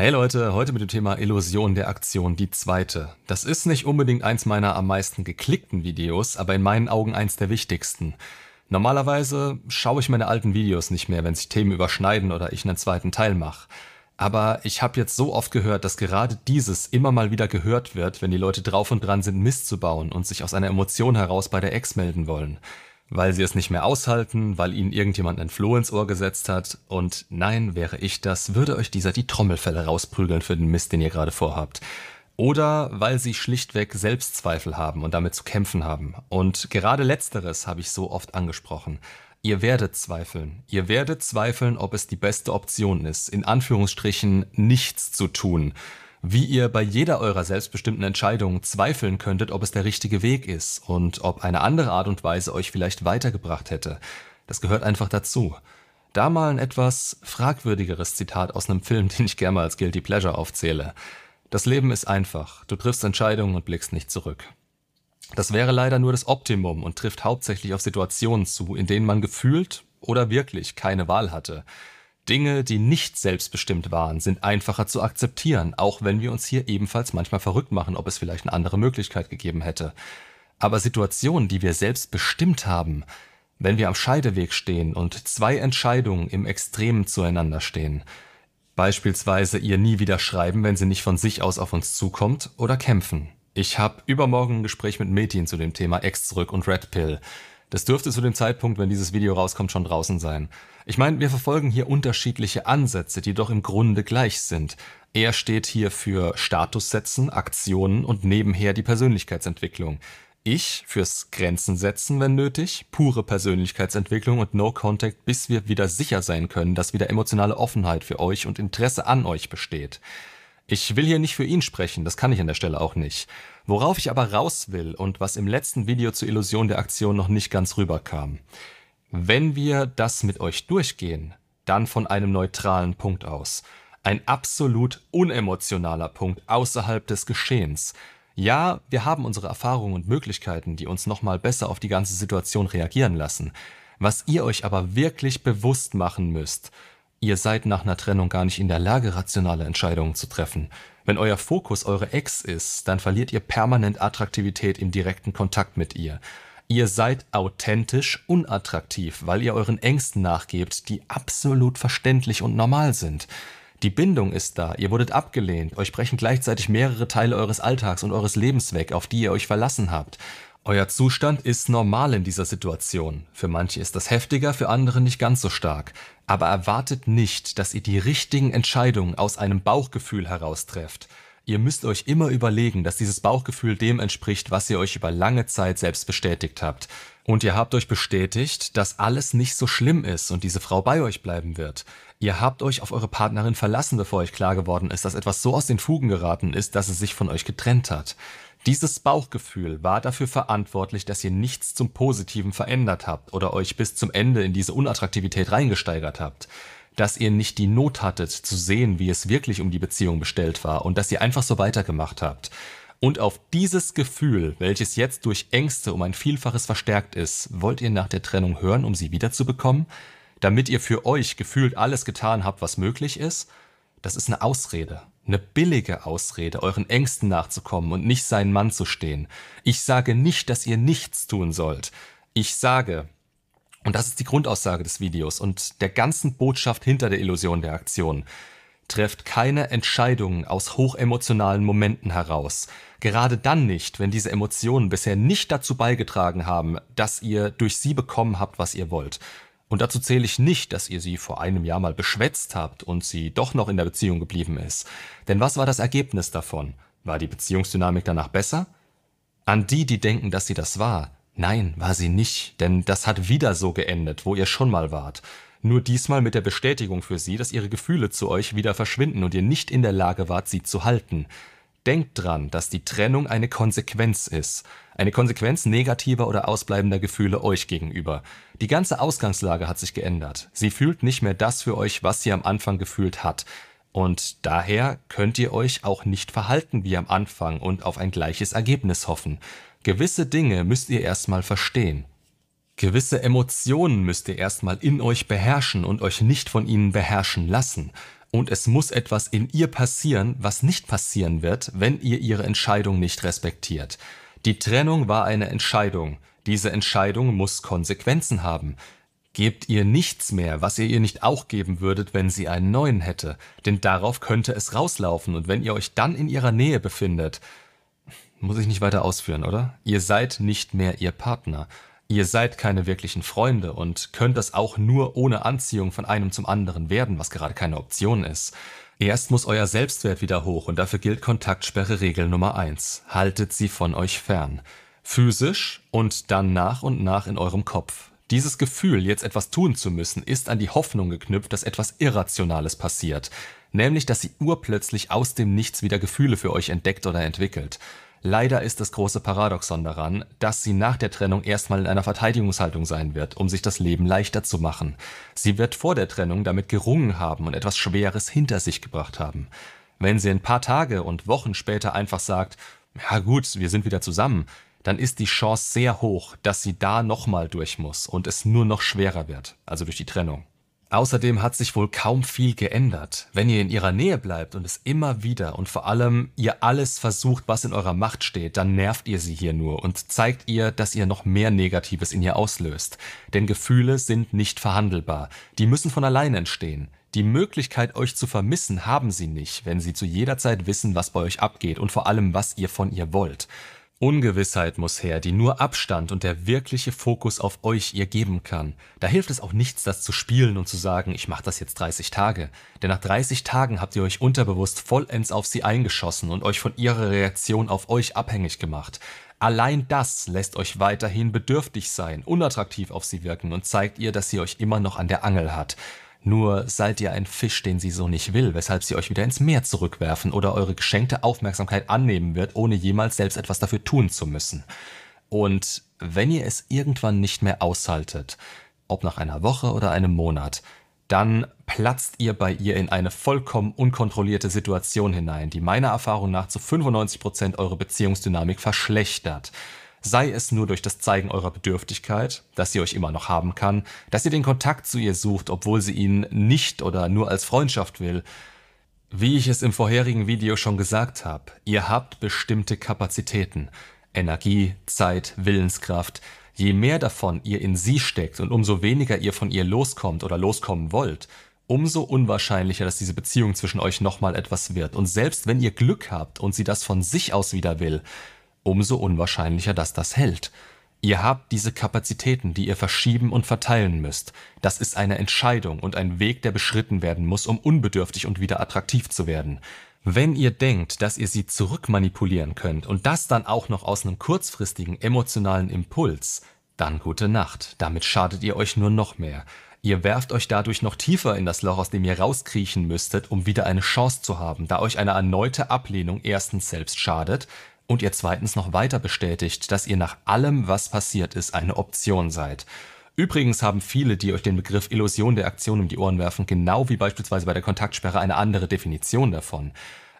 Hey Leute, heute mit dem Thema Illusion der Aktion, die zweite. Das ist nicht unbedingt eins meiner am meisten geklickten Videos, aber in meinen Augen eins der wichtigsten. Normalerweise schaue ich meine alten Videos nicht mehr, wenn sich Themen überschneiden oder ich einen zweiten Teil mache. Aber ich habe jetzt so oft gehört, dass gerade dieses immer mal wieder gehört wird, wenn die Leute drauf und dran sind, Mist zu bauen und sich aus einer Emotion heraus bei der Ex melden wollen. Weil sie es nicht mehr aushalten, weil ihnen irgendjemand ein Floh ins Ohr gesetzt hat. Und nein, wäre ich das, würde euch dieser die Trommelfälle rausprügeln für den Mist, den ihr gerade vorhabt. Oder weil sie schlichtweg Selbstzweifel haben und damit zu kämpfen haben. Und gerade letzteres habe ich so oft angesprochen. Ihr werdet zweifeln. Ihr werdet zweifeln, ob es die beste Option ist, in Anführungsstrichen nichts zu tun. Wie ihr bei jeder eurer selbstbestimmten Entscheidungen zweifeln könntet, ob es der richtige Weg ist und ob eine andere Art und Weise euch vielleicht weitergebracht hätte. Das gehört einfach dazu. Da mal ein etwas fragwürdigeres Zitat aus einem Film, den ich gerne mal als Guilty Pleasure aufzähle. Das Leben ist einfach. Du triffst Entscheidungen und blickst nicht zurück. Das wäre leider nur das Optimum und trifft hauptsächlich auf Situationen zu, in denen man gefühlt oder wirklich keine Wahl hatte. Dinge, die nicht selbstbestimmt waren, sind einfacher zu akzeptieren, auch wenn wir uns hier ebenfalls manchmal verrückt machen, ob es vielleicht eine andere Möglichkeit gegeben hätte. Aber Situationen, die wir selbst bestimmt haben, wenn wir am Scheideweg stehen und zwei Entscheidungen im Extremen zueinander stehen, beispielsweise ihr nie wieder schreiben, wenn sie nicht von sich aus auf uns zukommt, oder kämpfen, ich habe übermorgen ein Gespräch mit Metin zu dem Thema Ex zurück und Red Pill. Das dürfte zu dem Zeitpunkt, wenn dieses Video rauskommt, schon draußen sein. Ich meine, wir verfolgen hier unterschiedliche Ansätze, die doch im Grunde gleich sind. Er steht hier für Status setzen, Aktionen und nebenher die Persönlichkeitsentwicklung. Ich fürs Grenzen setzen, wenn nötig, pure Persönlichkeitsentwicklung und No Contact, bis wir wieder sicher sein können, dass wieder emotionale Offenheit für euch und Interesse an euch besteht. Ich will hier nicht für ihn sprechen, das kann ich an der Stelle auch nicht. Worauf ich aber raus will und was im letzten Video zur Illusion der Aktion noch nicht ganz rüberkam. Wenn wir das mit euch durchgehen, dann von einem neutralen Punkt aus. Ein absolut unemotionaler Punkt außerhalb des Geschehens. Ja, wir haben unsere Erfahrungen und Möglichkeiten, die uns nochmal besser auf die ganze Situation reagieren lassen. Was ihr euch aber wirklich bewusst machen müsst, Ihr seid nach einer Trennung gar nicht in der Lage, rationale Entscheidungen zu treffen. Wenn euer Fokus eure Ex ist, dann verliert ihr permanent Attraktivität im direkten Kontakt mit ihr. Ihr seid authentisch unattraktiv, weil ihr euren Ängsten nachgebt, die absolut verständlich und normal sind. Die Bindung ist da, ihr wurdet abgelehnt, euch brechen gleichzeitig mehrere Teile eures Alltags und eures Lebens weg, auf die ihr euch verlassen habt. Euer Zustand ist normal in dieser Situation. Für manche ist das heftiger, für andere nicht ganz so stark. Aber erwartet nicht, dass ihr die richtigen Entscheidungen aus einem Bauchgefühl heraus trefft. Ihr müsst euch immer überlegen, dass dieses Bauchgefühl dem entspricht, was ihr euch über lange Zeit selbst bestätigt habt. Und ihr habt euch bestätigt, dass alles nicht so schlimm ist und diese Frau bei euch bleiben wird. Ihr habt euch auf eure Partnerin verlassen, bevor euch klar geworden ist, dass etwas so aus den Fugen geraten ist, dass es sich von euch getrennt hat. Dieses Bauchgefühl war dafür verantwortlich, dass ihr nichts zum Positiven verändert habt oder euch bis zum Ende in diese Unattraktivität reingesteigert habt. Dass ihr nicht die Not hattet, zu sehen, wie es wirklich um die Beziehung bestellt war und dass ihr einfach so weitergemacht habt. Und auf dieses Gefühl, welches jetzt durch Ängste um ein Vielfaches verstärkt ist, wollt ihr nach der Trennung hören, um sie wiederzubekommen? Damit ihr für euch gefühlt alles getan habt, was möglich ist? Das ist eine Ausrede eine billige Ausrede, euren Ängsten nachzukommen und nicht seinen Mann zu stehen. Ich sage nicht, dass ihr nichts tun sollt. Ich sage, und das ist die Grundaussage des Videos und der ganzen Botschaft hinter der Illusion der Aktion, trefft keine Entscheidungen aus hochemotionalen Momenten heraus. Gerade dann nicht, wenn diese Emotionen bisher nicht dazu beigetragen haben, dass ihr durch sie bekommen habt, was ihr wollt. Und dazu zähle ich nicht, dass ihr sie vor einem Jahr mal beschwätzt habt und sie doch noch in der Beziehung geblieben ist. Denn was war das Ergebnis davon? War die Beziehungsdynamik danach besser? An die, die denken, dass sie das war, nein, war sie nicht, denn das hat wieder so geendet, wo ihr schon mal wart. Nur diesmal mit der Bestätigung für sie, dass ihre Gefühle zu euch wieder verschwinden und ihr nicht in der Lage wart, sie zu halten. Denkt dran, dass die Trennung eine Konsequenz ist. Eine Konsequenz negativer oder ausbleibender Gefühle euch gegenüber. Die ganze Ausgangslage hat sich geändert. Sie fühlt nicht mehr das für euch, was sie am Anfang gefühlt hat. Und daher könnt ihr euch auch nicht verhalten wie am Anfang und auf ein gleiches Ergebnis hoffen. Gewisse Dinge müsst ihr erstmal verstehen. Gewisse Emotionen müsst ihr erstmal in euch beherrschen und euch nicht von ihnen beherrschen lassen. Und es muss etwas in ihr passieren, was nicht passieren wird, wenn ihr ihre Entscheidung nicht respektiert. Die Trennung war eine Entscheidung. Diese Entscheidung muss Konsequenzen haben. Gebt ihr nichts mehr, was ihr ihr nicht auch geben würdet, wenn sie einen neuen hätte, denn darauf könnte es rauslaufen, und wenn ihr euch dann in ihrer Nähe befindet, muss ich nicht weiter ausführen, oder? Ihr seid nicht mehr ihr Partner. Ihr seid keine wirklichen Freunde und könnt das auch nur ohne Anziehung von einem zum anderen werden, was gerade keine Option ist. Erst muss euer Selbstwert wieder hoch und dafür gilt Kontaktsperre Regel Nummer eins: Haltet sie von euch fern. Physisch und dann nach und nach in eurem Kopf. Dieses Gefühl, jetzt etwas tun zu müssen, ist an die Hoffnung geknüpft, dass etwas Irrationales passiert, nämlich dass sie urplötzlich aus dem Nichts wieder Gefühle für euch entdeckt oder entwickelt. Leider ist das große Paradoxon daran, dass sie nach der Trennung erstmal in einer Verteidigungshaltung sein wird, um sich das Leben leichter zu machen. Sie wird vor der Trennung damit gerungen haben und etwas Schweres hinter sich gebracht haben. Wenn sie ein paar Tage und Wochen später einfach sagt, ja gut, wir sind wieder zusammen, dann ist die Chance sehr hoch, dass sie da nochmal durch muss und es nur noch schwerer wird, also durch die Trennung. Außerdem hat sich wohl kaum viel geändert. Wenn ihr in ihrer Nähe bleibt und es immer wieder und vor allem ihr alles versucht, was in eurer Macht steht, dann nervt ihr sie hier nur und zeigt ihr, dass ihr noch mehr Negatives in ihr auslöst. Denn Gefühle sind nicht verhandelbar. Die müssen von allein entstehen. Die Möglichkeit, euch zu vermissen, haben sie nicht, wenn sie zu jeder Zeit wissen, was bei euch abgeht und vor allem, was ihr von ihr wollt. Ungewissheit muss her, die nur Abstand und der wirkliche Fokus auf euch ihr geben kann. Da hilft es auch nichts, das zu spielen und zu sagen, ich mache das jetzt 30 Tage. Denn nach 30 Tagen habt ihr euch unterbewusst vollends auf sie eingeschossen und euch von ihrer Reaktion auf euch abhängig gemacht. Allein das lässt euch weiterhin bedürftig sein, unattraktiv auf sie wirken und zeigt ihr, dass sie euch immer noch an der Angel hat. Nur seid ihr ein Fisch, den sie so nicht will, weshalb sie euch wieder ins Meer zurückwerfen oder eure geschenkte Aufmerksamkeit annehmen wird, ohne jemals selbst etwas dafür tun zu müssen. Und wenn ihr es irgendwann nicht mehr aushaltet, ob nach einer Woche oder einem Monat, dann platzt ihr bei ihr in eine vollkommen unkontrollierte Situation hinein, die meiner Erfahrung nach zu 95 Prozent eure Beziehungsdynamik verschlechtert sei es nur durch das Zeigen eurer Bedürftigkeit, dass sie euch immer noch haben kann, dass ihr den Kontakt zu ihr sucht, obwohl sie ihn nicht oder nur als Freundschaft will. Wie ich es im vorherigen Video schon gesagt habe, ihr habt bestimmte Kapazitäten. Energie, Zeit, Willenskraft. Je mehr davon ihr in sie steckt und umso weniger ihr von ihr loskommt oder loskommen wollt, umso unwahrscheinlicher, dass diese Beziehung zwischen euch nochmal etwas wird. Und selbst wenn ihr Glück habt und sie das von sich aus wieder will, umso unwahrscheinlicher, dass das hält. Ihr habt diese Kapazitäten, die ihr verschieben und verteilen müsst. Das ist eine Entscheidung und ein Weg, der beschritten werden muss, um unbedürftig und wieder attraktiv zu werden. Wenn ihr denkt, dass ihr sie zurückmanipulieren könnt und das dann auch noch aus einem kurzfristigen emotionalen Impuls, dann gute Nacht, damit schadet ihr euch nur noch mehr. Ihr werft euch dadurch noch tiefer in das Loch, aus dem ihr rauskriechen müsstet, um wieder eine Chance zu haben, da euch eine erneute Ablehnung erstens selbst schadet, und ihr zweitens noch weiter bestätigt, dass ihr nach allem, was passiert ist, eine Option seid. Übrigens haben viele, die euch den Begriff Illusion der Aktion um die Ohren werfen, genau wie beispielsweise bei der Kontaktsperre eine andere Definition davon.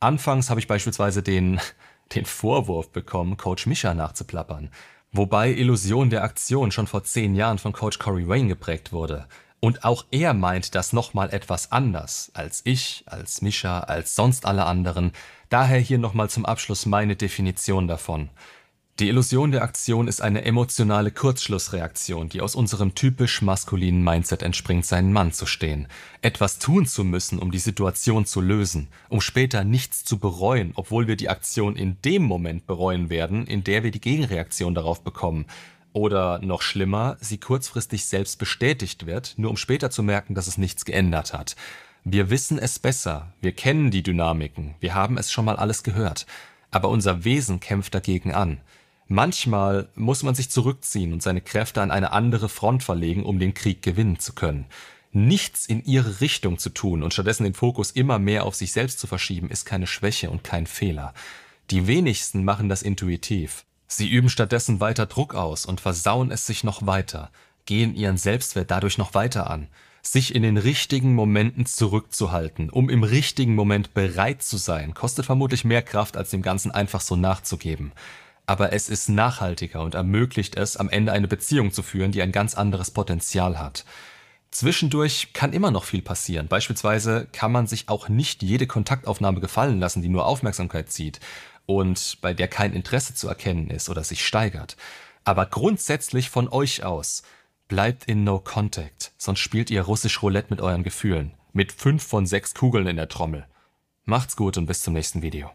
Anfangs habe ich beispielsweise den, den Vorwurf bekommen, Coach Misha nachzuplappern. Wobei Illusion der Aktion schon vor zehn Jahren von Coach Corey Wayne geprägt wurde. Und auch er meint das nochmal etwas anders als ich, als Mischa, als sonst alle anderen. Daher hier nochmal zum Abschluss meine Definition davon. Die Illusion der Aktion ist eine emotionale Kurzschlussreaktion, die aus unserem typisch maskulinen Mindset entspringt, seinen Mann zu stehen, etwas tun zu müssen, um die Situation zu lösen, um später nichts zu bereuen, obwohl wir die Aktion in dem Moment bereuen werden, in der wir die Gegenreaktion darauf bekommen, oder noch schlimmer, sie kurzfristig selbst bestätigt wird, nur um später zu merken, dass es nichts geändert hat. Wir wissen es besser, wir kennen die Dynamiken, wir haben es schon mal alles gehört, aber unser Wesen kämpft dagegen an. Manchmal muss man sich zurückziehen und seine Kräfte an eine andere Front verlegen, um den Krieg gewinnen zu können. Nichts in ihre Richtung zu tun und stattdessen den Fokus immer mehr auf sich selbst zu verschieben, ist keine Schwäche und kein Fehler. Die wenigsten machen das intuitiv. Sie üben stattdessen weiter Druck aus und versauen es sich noch weiter, gehen ihren Selbstwert dadurch noch weiter an sich in den richtigen Momenten zurückzuhalten, um im richtigen Moment bereit zu sein, kostet vermutlich mehr Kraft, als dem Ganzen einfach so nachzugeben. Aber es ist nachhaltiger und ermöglicht es, am Ende eine Beziehung zu führen, die ein ganz anderes Potenzial hat. Zwischendurch kann immer noch viel passieren. Beispielsweise kann man sich auch nicht jede Kontaktaufnahme gefallen lassen, die nur Aufmerksamkeit zieht und bei der kein Interesse zu erkennen ist oder sich steigert. Aber grundsätzlich von euch aus, bleibt in No Contact, sonst spielt ihr russisch Roulette mit euren Gefühlen. Mit fünf von sechs Kugeln in der Trommel. Macht's gut und bis zum nächsten Video.